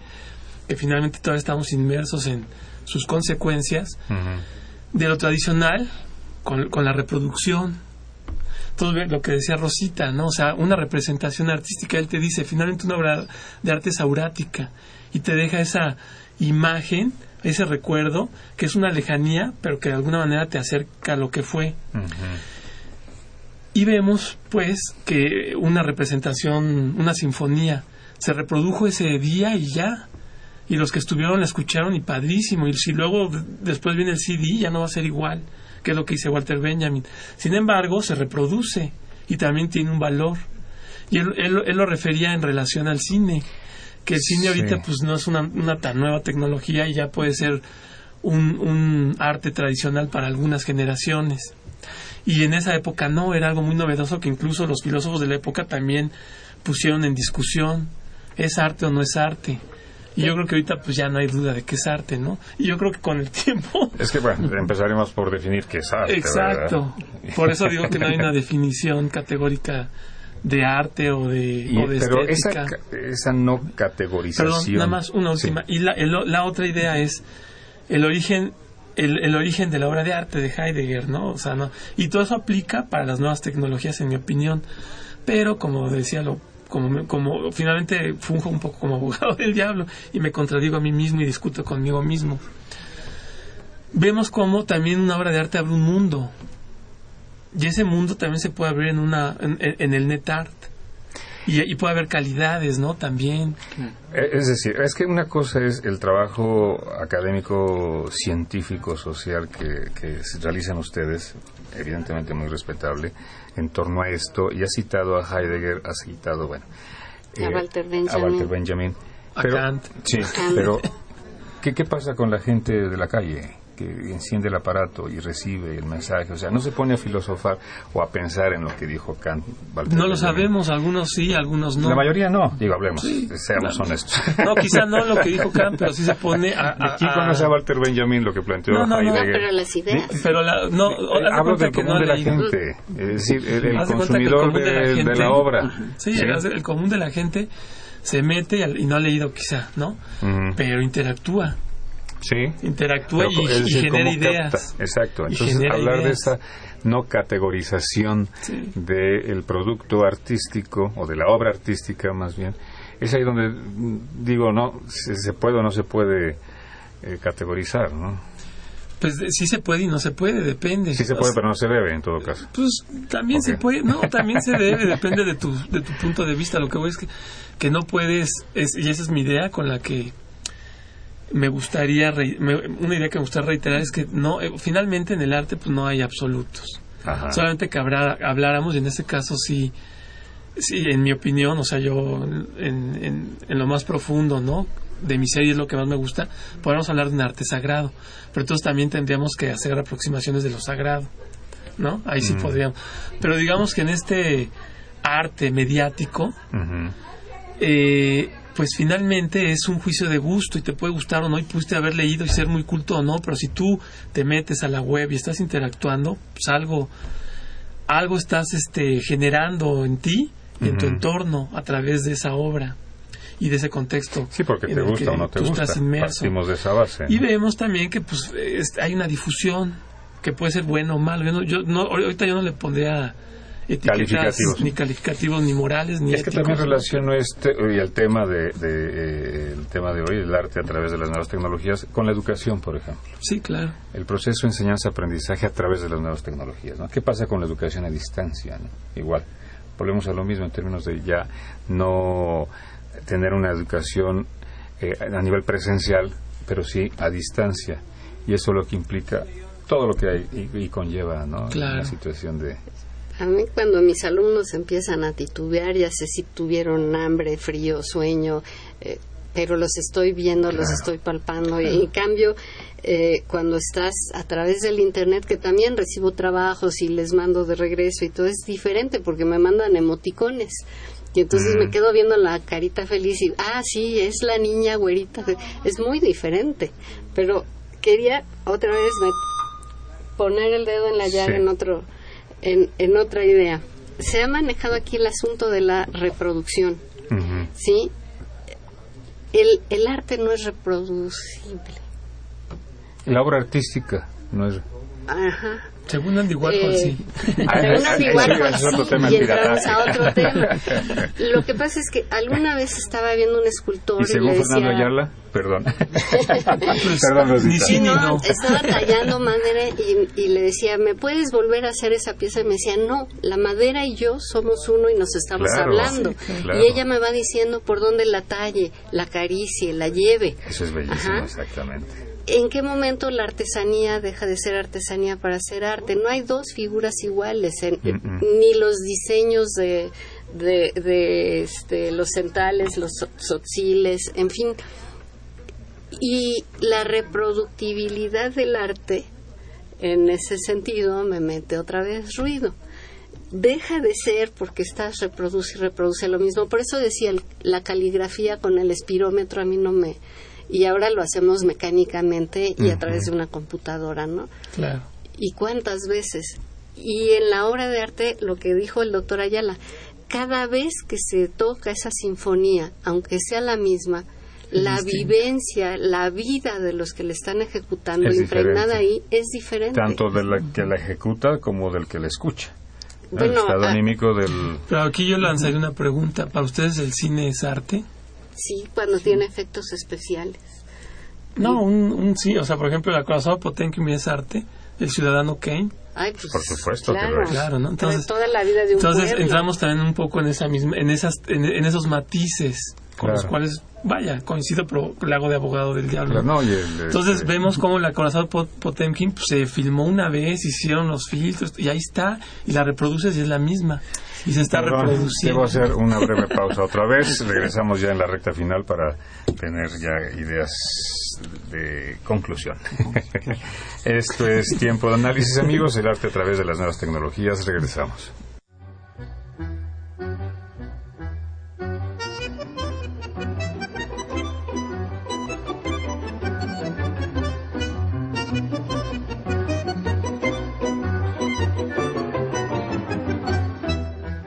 que finalmente todavía estamos inmersos en sus consecuencias de lo tradicional con, con la reproducción todo lo que decía Rosita, ¿no? O sea, una representación artística, él te dice, finalmente una obra de arte es aurática y te deja esa imagen, ese recuerdo, que es una lejanía, pero que de alguna manera te acerca a lo que fue. Y vemos, pues, que una representación, una sinfonía, se reprodujo ese día y ya. Y los que estuvieron la escucharon y padrísimo. Y si luego después viene el CD, ya no va a ser igual, que es lo que dice Walter Benjamin. Sin embargo, se reproduce y también tiene un valor. Y él, él- él lo refería en relación al cine, que el cine Sí. ahorita pues no es una, una tan nueva tecnología y ya puede ser un, un arte tradicional para algunas generaciones. Y en esa época no, era algo muy novedoso que incluso los filósofos de la época también pusieron en discusión, ¿es arte o no es arte? Y yo creo que ahorita pues ya no hay duda de que es arte, ¿no? Y yo creo que con el tiempo... Es que, bueno, empezaremos por definir qué es arte, Exacto. ¿verdad? Por eso digo que no hay una definición categórica de arte o de, Y- o de pero estética. esa, esa no categorización... Perdón, nada más una Sí. última. Y la, el- la otra idea es el origen el, el origen de la obra de arte de Heidegger, ¿no? O sea, no. Y todo eso aplica para las nuevas tecnologías, en mi opinión. Pero, como decía, lo, como, como finalmente funjo un poco como abogado del diablo y me contradigo a mí mismo y discuto conmigo mismo. Vemos cómo también una obra de arte abre un mundo. Y ese mundo también se puede abrir en, una, en, en el net art. Y, y puede haber calidades, ¿no? También. Eh, Es decir, es que una cosa es el trabajo académico, científico, social que, realizan ustedes, evidentemente muy respetable, en torno a esto. Y ha citado a Heidegger, ha citado, bueno, A Walter Benjamin. a Walter Benjamin. A Pero, Kant. Sí, Kant. pero ¿qué, ¿qué pasa con la gente de la calle? Que enciende el aparato y recibe el mensaje, o sea, no se pone a filosofar o a pensar en lo que dijo Kant. Walter No lo Benjamin. sabemos, algunos sí, algunos no. La mayoría no, digo, hablemos, Sí, seamos claro. honestos. No, quizá no lo que dijo Kant, pero sí se pone a... a- ¿Quién a- conoce a Walter Benjamin lo que planteó No, no, no. Heidegger? No, pero las ideas. Pero la, no, Eh, Hablo del no común ha de la leído. gente, es decir, el, el el consumidor común de la de, la obra. Sí, haz de- el común de la gente se mete y, al- y no ha leído quizá, ¿no? Ujú. Pero interactúa, Sí. interactúa y, es y decir, genera ¿cómo ideas. capta? Exacto. Entonces, hablar de esa no categorización Sí. del producto artístico, o de la obra artística más bien, es ahí donde mm, digo, no, se, se puede o no se puede eh, categorizar, ¿no? Pues sí se puede y no se puede, depende. Sí se O puede, sea, pero no se debe en todo caso. Pues también se puede, no, también se debe, depende de tu, de tu punto de vista. Lo que voy es que, que no puedes, es, y esa es mi idea con la que me gustaría, re- me- una idea que me gustaría reiterar es que no, eh, finalmente en el arte pues no hay absolutos. Ajá. Solamente que habrá, habláramos, y en este caso sí, sí, en mi opinión, o sea, yo en, en, en lo más profundo, ¿no? De mi serie es lo que más me gusta, podemos hablar de un arte sagrado, pero entonces también tendríamos que hacer aproximaciones de lo sagrado, ¿no? Ahí sí Mm. podríamos. Pero digamos que en este arte mediático, eh, pues finalmente es un juicio de gusto y te puede gustar o no y pudiste haber leído y ser muy culto o no, pero si tú te metes a la web y estás interactuando, pues algo algo estás este generando en ti y en tu entorno a través de esa obra y de ese contexto. Sí, porque te gusta o no te tú gusta. estás inmerso. Partimos de esa base. Y vemos también que pues es- hay una difusión que puede ser bueno o malo. Yo no, yo no- ahorita yo no le pondría etiquetas Calificativos. ni calificativos ni morales ni Es que éticos, también ¿no? relaciono este y el tema de, de, eh, el tema de hoy, el arte a través de las nuevas tecnologías, con la educación, por ejemplo. Sí, claro. El proceso de enseñanza-aprendizaje a través de las nuevas tecnologías. ¿no? ¿Qué pasa con la educación a distancia? no? Igual, volvemos a lo mismo en términos de ya no tener una educación eh, a nivel presencial, pero sí a distancia. Y eso es lo que implica todo lo que hay y, y conlleva ¿no? Claro. la situación de... A mí cuando mis alumnos empiezan a titubear, ya sé si tuvieron hambre, frío, sueño, eh, pero los estoy viendo, los estoy palpando. Y en cambio, eh, cuando estás a través del Internet, que también recibo trabajos y les mando de regreso y todo es diferente porque me mandan emoticones. Y entonces Mm. me quedo viendo la carita feliz y, ah, sí, es la niña güerita. Es muy diferente. Pero quería otra vez poner el dedo en la llaga Sí. en otro en, en otra idea. Se ha manejado aquí el asunto de la reproducción, ¿sí? El, el arte no es reproducible. La obra artística no es... Ajá. Según Andy Warhol, Eh, sí. Según Andy Sí, Warhol, es otro sí, tema y entramos a otro tema. Lo que pasa es que alguna vez estaba viendo un escultor Y y, según le decía... Fernando Ayala, perdón. perdón, Rosita. Sí, no, estaba tallando madera y, y le decía, ¿me puedes volver a hacer esa pieza? Y me decía, no, la madera y yo somos uno y nos estamos Claro, hablando. sí, claro. Y ella me va diciendo por dónde la talle, la acaricie, la lleve. Eso es bellísimo, Ajá. exactamente. ¿En qué momento la artesanía deja de ser artesanía para ser arte? No hay dos figuras iguales, en- Mm, mm. ni los diseños de, de, de, este, los centales, los so- tzotziles, en fin. Y la reproductibilidad del arte, en ese sentido, me mete otra vez ruido. Deja de ser porque estás reproduce y reproduce lo mismo. Por eso decía, el- la caligrafía con el espirómetro a mí no me... Y ahora lo hacemos mecánicamente y a través de una computadora, ¿no? Claro. ¿Y cuántas veces? Y en la obra de arte, lo que dijo el doctor Ayala, cada vez que se toca esa sinfonía, aunque sea la misma, la vivencia, la vida de los que le están ejecutando, Es impregnada diferente. ahí, es diferente. Tanto del que la ejecuta como del que la escucha. ¿no? Bueno, el estado ah, anímico del... Pero aquí yo lanzaría una pregunta. ¿Para ustedes el cine es arte? Sí, cuando tiene efectos especiales. No, un, un sí. O sea, por ejemplo, la corazón Potemkin es arte. El ciudadano Kane. Ay, pues, Por supuesto claro, que lo es. Claro, ¿no? Entonces, toda la vida de un entonces pueblo. entramos también un poco en esa misma, en esas, en, en esos matices con los cuales, vaya, coincido, pero le hago de abogado del diablo. Claro, no, y el, Entonces este, vemos cómo la corazón Pot- Potemkin pues, se filmó una vez, hicieron los filtros y ahí está, y la reproduces y es la misma. Y se está Perdón, reproduciendo. Debo hacer una breve pausa otra vez. Regresamos ya en la recta final para tener ya ideas de conclusión. Esto es tiempo de análisis, amigos. El arte a través de las nuevas tecnologías. Regresamos.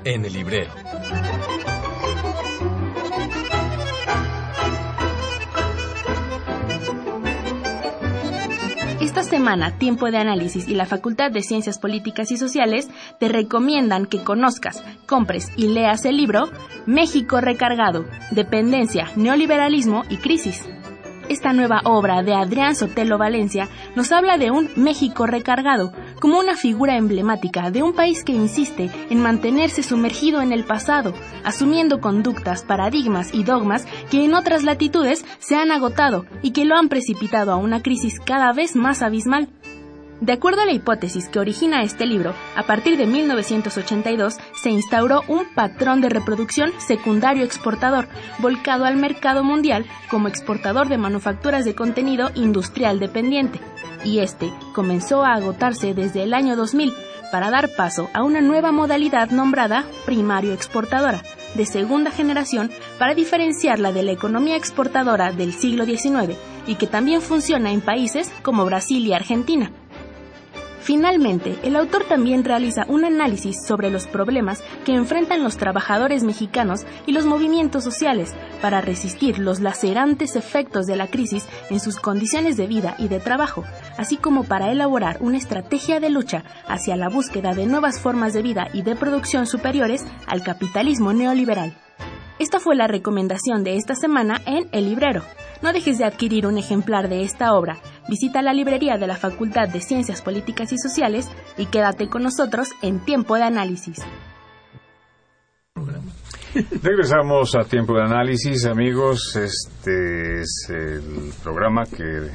En el librero. Esta semana, Tiempo de Análisis y la Facultad de Ciencias Políticas y Sociales te recomiendan que conozcas, compres y leas el libro México Recargado, Dependencia, Neoliberalismo y Crisis. Esta nueva obra de Adrián Sotelo Valencia nos habla de un México recargado como una figura emblemática de un país que insiste en mantenerse sumergido en el pasado, asumiendo conductas, paradigmas y dogmas que en otras latitudes se han agotado y que lo han precipitado a una crisis cada vez más abismal. De acuerdo a la hipótesis que origina este libro, a partir de 1982 se instauró un patrón de reproducción secundario exportador, volcado al mercado mundial como exportador de manufacturas de contenido industrial dependiente, y este comenzó a agotarse desde el año 2000 para dar paso a una nueva modalidad nombrada primario exportadora, de segunda generación para diferenciarla de la economía exportadora del siglo XIX y que también funciona en países como Brasil y Argentina. Finalmente, el autor también realiza un análisis sobre los problemas que enfrentan los trabajadores mexicanos y los movimientos sociales para resistir los lacerantes efectos de la crisis en sus condiciones de vida y de trabajo, así como para elaborar una estrategia de lucha hacia la búsqueda de nuevas formas de vida y de producción superiores al capitalismo neoliberal. Esta fue la recomendación de esta semana en El Librero. No dejes de adquirir un ejemplar de esta obra. Visita la librería de la Facultad de Ciencias Políticas y Sociales y quédate con nosotros en Tiempo de Análisis. Regresamos a tiempo de análisis, amigos. Este es el programa que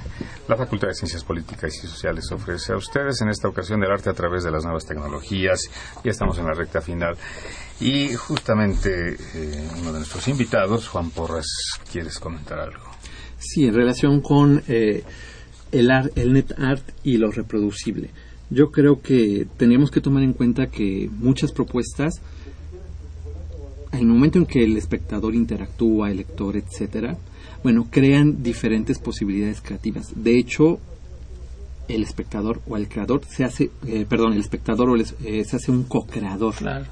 la Facultad de Ciencias Políticas y Sociales ofrece a ustedes en esta ocasión del arte a través de las nuevas tecnologías. Ya estamos en la recta final. Y justamente eh, uno de nuestros invitados, Juan Porras, ¿quieres comentar algo? Sí, en relación con eh, el, ar- el net art y lo reproducible. Yo creo que tendríamos que tomar en cuenta que muchas propuestas, el momento en que el espectador interactúa, el lector, etcétera, bueno, crean diferentes posibilidades creativas. De hecho, el espectador o el creador se hace, eh, perdón, el espectador o el eh, se hace un co-creador. Claro.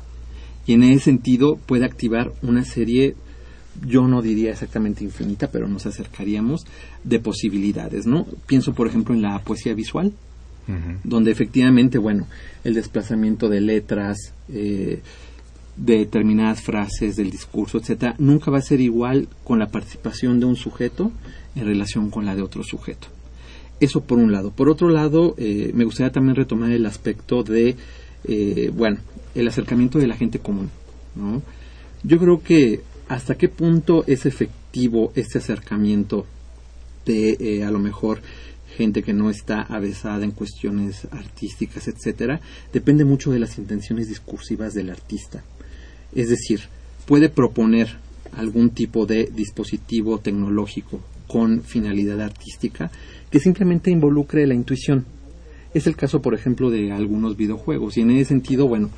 Y en ese sentido puede activar una serie, yo no diría exactamente infinita, pero nos acercaríamos de posibilidades, ¿no? Pienso, por ejemplo, en la poesía visual, donde efectivamente, bueno, el desplazamiento de letras, eh, de determinadas frases del discurso, etcétera, nunca va a ser igual con la participación de un sujeto en relación con la de otro sujeto. Eso por un lado. Por otro lado, eh, me gustaría también retomar el aspecto de, eh, bueno, el acercamiento de la gente común, ¿no? Yo creo que hasta qué punto es efectivo este acercamiento de, eh, a lo mejor, gente que no está avesada en cuestiones artísticas, etcétera, depende mucho de las intenciones discursivas del artista. Es decir, puede proponer algún tipo de dispositivo tecnológico con finalidad artística que simplemente involucre la intuición. Es el caso, por ejemplo, de algunos videojuegos y en ese sentido, bueno,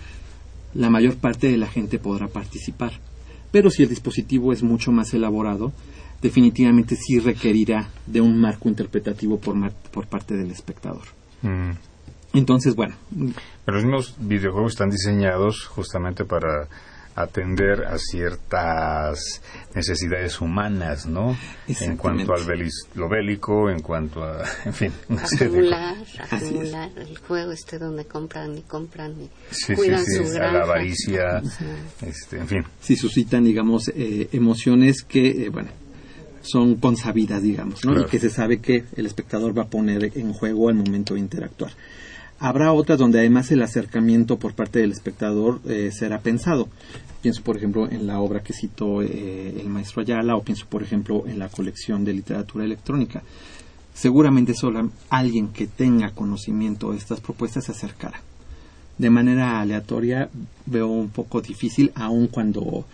la mayor parte de la gente podrá participar. Pero si el dispositivo es mucho más elaborado, definitivamente sí requerirá de un marco interpretativo por, mar- por parte del espectador. Mm. Entonces, bueno, Pero los mismos videojuegos están diseñados justamente para atender a ciertas necesidades humanas, ¿no? En cuanto al belis- lo bélico, en cuanto a, en fin, una serie de acumular, cosas. acumular el juego este donde compran y compran y Sí, sí, cuidan sí, su a granja. la avaricia, este, en fin. si suscitan, digamos, eh, emociones que, eh, bueno, son consabidas, digamos, ¿no? Claro. Y que se sabe que el espectador va a poner en juego al momento de interactuar. Habrá otras donde además el acercamiento por parte del espectador eh, será pensado. Pienso, por ejemplo, en la obra que citó eh, el maestro Ayala o pienso, por ejemplo, en la colección de literatura electrónica. Seguramente solo alguien que tenga conocimiento de estas propuestas se acercará. De manera aleatoria veo un poco difícil, aun cuando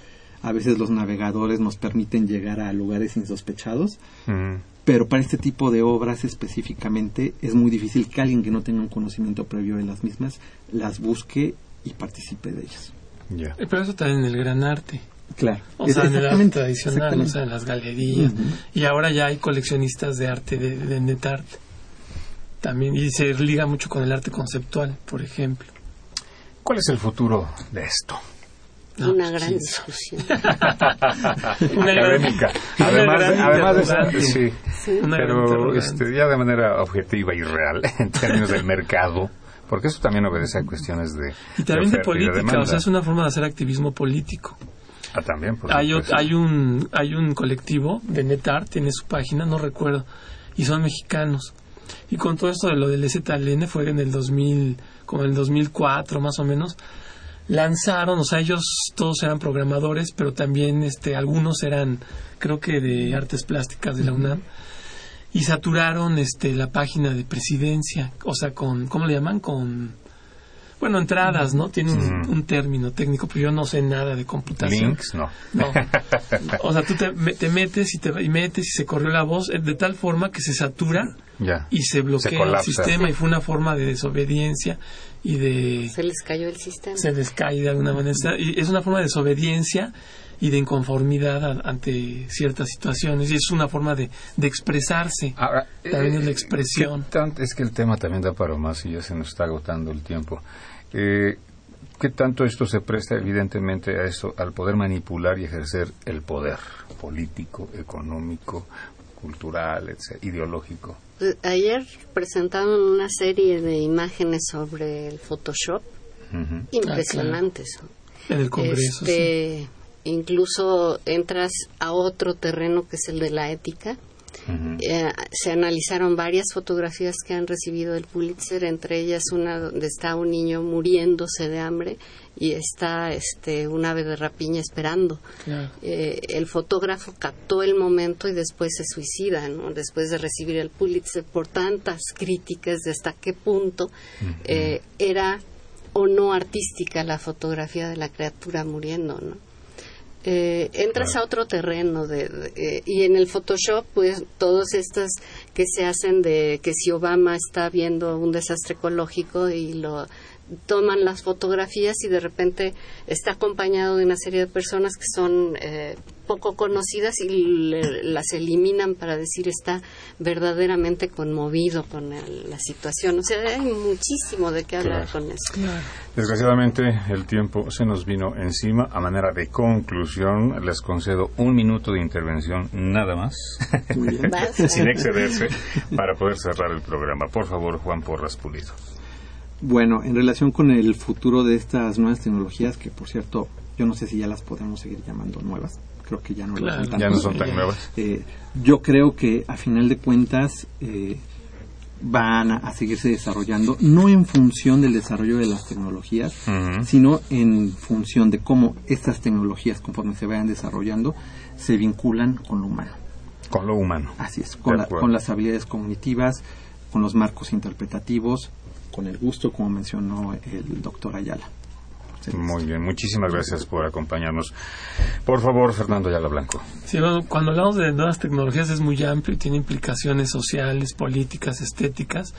a veces los navegadores nos permiten llegar a lugares insospechados, Mm. Pero para este tipo de obras específicamente es muy difícil que alguien que no tenga un conocimiento previo de las mismas las busque y participe de ellas. Ya. Eh, Pero eso también en el gran arte. Claro. O sea, en el arte tradicional, o sea, en las galerías. Y ahora ya hay coleccionistas de arte, de, de net art. También, y se liga mucho con el arte conceptual, por ejemplo. ¿Cuál es el futuro de esto? Una gran discusión. Una académica. Además, gran además de esa- interrogante. sí, Sí. Pero este, ya de manera objetiva y real en términos del mercado, porque eso también obedece a cuestiones de Y también de política, o sea, es una forma de hacer activismo político. Ah, también, por Hay, o- hay un hay un colectivo de NetArt, tiene su página, no recuerdo, y son mexicanos. Y con todo esto de lo del ZLN fue en el 2000, como en el 2004 más o menos, lanzaron, o sea, ellos todos eran programadores, pero también este algunos eran creo que de artes plásticas de la UNAM y saturaron este la página de presidencia, o sea, con ¿cómo le llaman? con bueno, entradas, ¿no? Tiene un, término técnico, pero yo no sé nada de computación. Links, no. No. O sea, tú te, me- te metes y te y metes y se corrió la voz eh, de tal forma que se satura Ya. y se bloquea el sistema y fue una forma de desobediencia y de Se les cayó el sistema. se descae de alguna manera y es una forma de desobediencia y de inconformidad a- ante ciertas situaciones y es una forma de, de expresarse Ahora, también es la eh, expresión ¿qué tanto- es que el tema también da para más y ya se nos está agotando el tiempo. Eh, ¿Qué tanto esto se presta evidentemente a eso, al poder manipular y ejercer el poder político, económico, cultural, etcétera, ideológico? Eh, Ayer presentaron una serie de imágenes sobre el Photoshop Ujú. impresionantes. en el Congreso Este, Incluso entras a otro terreno que es el de la ética Eh, se analizaron varias fotografías que han recibido el Pulitzer, entre ellas una donde está un niño muriéndose de hambre y está este un ave de rapiña esperando. Eh, el fotógrafo captó el momento y después se suicida, ¿no? después de recibir el Pulitzer por tantas críticas de hasta qué punto eh, era o no artística la fotografía de la criatura muriendo, ¿no? Eh, entras a otro terreno de, eh, y en el Photoshop pues todas estas que se hacen de que si Obama está viendo un desastre ecológico y lo toman las fotografías y de repente está acompañado de una serie de personas que son eh, poco conocidas y las eliminan para decir está verdaderamente conmovido con la situación. O sea, hay muchísimo de qué hablar con eso. Desgraciadamente el tiempo se nos vino encima. A manera de conclusión, les concedo un minuto de intervención nada más, sin excederse, para poder cerrar el programa. Por favor, Juan Porras Pulido. Bueno, en relación con el futuro de estas nuevas tecnologías, que por cierto, yo no sé si ya las podemos seguir llamando nuevas, creo que ya no, son, tan, ya no son tan nuevas. Eh, yo creo que a final de cuentas eh, van a, seguirse desarrollando, no en función del desarrollo de las tecnologías, sino en función de cómo estas tecnologías, conforme se vayan desarrollando, se vinculan con lo humano. Con lo humano. Así es, con, con las habilidades cognitivas, con los marcos interpretativos, con el gusto, como mencionó el doctor Ayala. Muy bien, muchísimas gracias por acompañarnos. Por favor, Fernando Ayala Blanco. Sí, cuando hablamos de nuevas tecnologías es muy amplio y tiene implicaciones sociales, políticas, estéticas.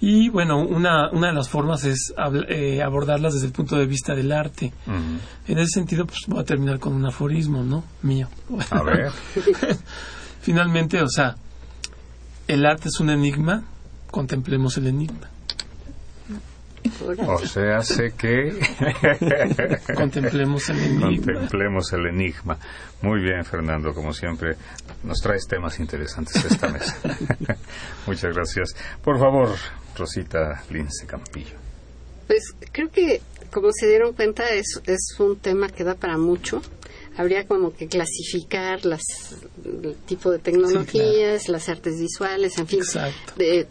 Y bueno, una, una de las formas es eh, abordarlas desde el punto de vista del arte. En ese sentido, pues voy a terminar con un aforismo, ¿no? Mío. A ver. Finalmente, o sea, el arte es un enigma, contemplemos el enigma. O sea, sé que... Contemplemos el enigma. Contemplemos el enigma. Muy bien, Fernando, como siempre, nos traes temas interesantes esta mesa. Muchas gracias. Por favor, Rosita Lince Campillo. Pues creo que, como se dieron cuenta, es, es un tema que da para mucho habría como que clasificar las el tipo de tecnologías, las artes visuales, en fin,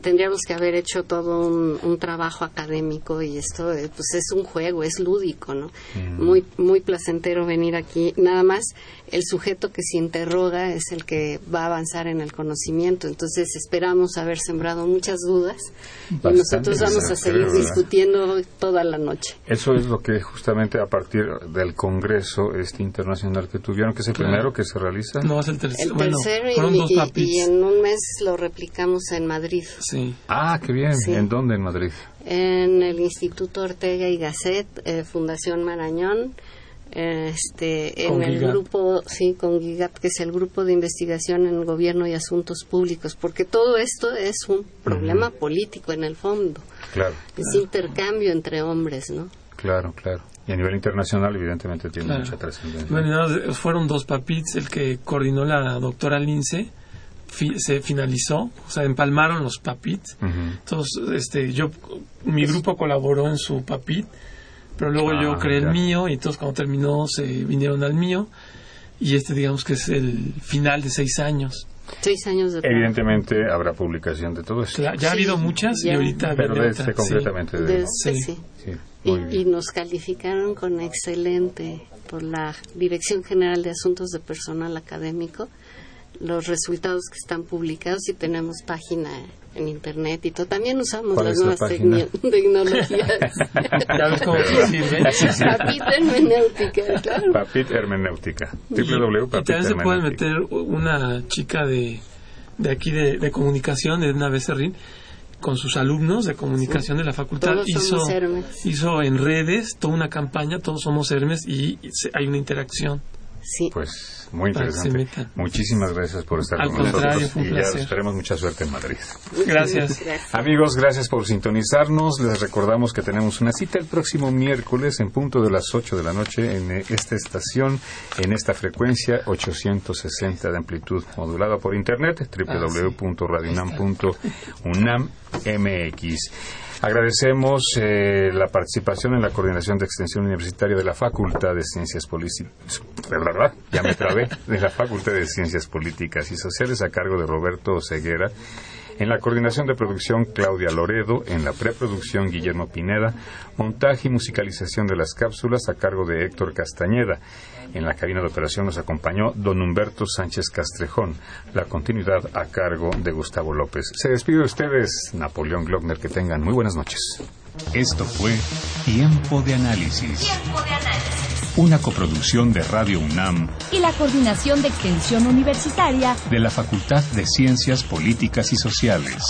tendríamos que haber hecho todo un, trabajo académico y esto eh, pues es un juego, es lúdico, ¿no? Mm. Muy muy placentero venir aquí, nada más el sujeto que se interroga es el que va a avanzar en el conocimiento, entonces esperamos haber sembrado muchas dudas y nosotros vamos a seguir discutiendo toda la noche. Eso es lo que justamente a partir del Congreso este internacional que tuvieron, que es el primero que se realiza. No, es el, tercero. El tercero y, en un mes lo replicamos en Madrid. Sí. Ah, qué bien. ¿En dónde en Madrid? En el Instituto Ortega y Gasset, eh, Fundación Marañón, este, en el grupo, sí, con GIGAP, que es el grupo de investigación en gobierno y asuntos públicos, porque todo esto es un problema político en el fondo. Claro. Es intercambio entre hombres, ¿no? Claro, claro. Y a nivel internacional, evidentemente, tiene mucha trascendencia. Bueno, fueron dos papits, el que coordinó la doctora Lince, se finalizó, o sea, empalmaron los papits. Entonces, este, yo, mi grupo colaboró en su papit, pero luego yo ah, creé el mío, y entonces cuando terminó se vinieron al mío, y este, digamos que es el final de seis años. Seis años de Evidentemente habrá publicación de todo esto. ya ha habido muchas y ahorita... Pero de este completamente. De, sí. Y, nos calificaron con excelente por la Dirección General de Asuntos de Personal Académico los resultados que están publicados y tenemos página en internet y todo. También usamos las nuevas tecnologías. Papit hermenéutica, claro. Papit hermenéutica. www. Y también se puede meter una chica de, de aquí de, de comunicación, de una Becerrín, con sus alumnos de comunicación de la facultad hizo hizo en redes toda una campaña todos somos Hermes y hay una interacción sí pues muy interesante. Muchísimas gracias por estar con nosotros y ya esperemos mucha suerte en Madrid. Gracias. Amigos, gracias por sintonizarnos. Les recordamos que tenemos una cita el próximo miércoles en punto de las 8 de la noche en esta estación, en esta frecuencia 860 de amplitud modulada por internet www.radionam.unam.mx. Agradecemos eh, la participación en la coordinación de extensión universitaria de la Facultad de Ciencias Políticas, ¿verdad? Ya me B de la Facultad de Ciencias Políticas y Sociales a cargo de Roberto Ceguera. En la coordinación de producción, Claudia Loredo. En la preproducción, Guillermo Pineda. Montaje y musicalización de las cápsulas a cargo de Héctor Castañeda. En la cabina de operación nos acompañó don Humberto Sánchez Castrejón. La continuidad a cargo de Gustavo López. Se despide de ustedes, Napoleón Glockner. Que tengan muy buenas noches. Esto fue Tiempo de Análisis. Tiempo de análisis. Una coproducción de Radio UNAM Y la Coordinación de Extensión Universitaria de la Facultad de Ciencias Políticas y Sociales.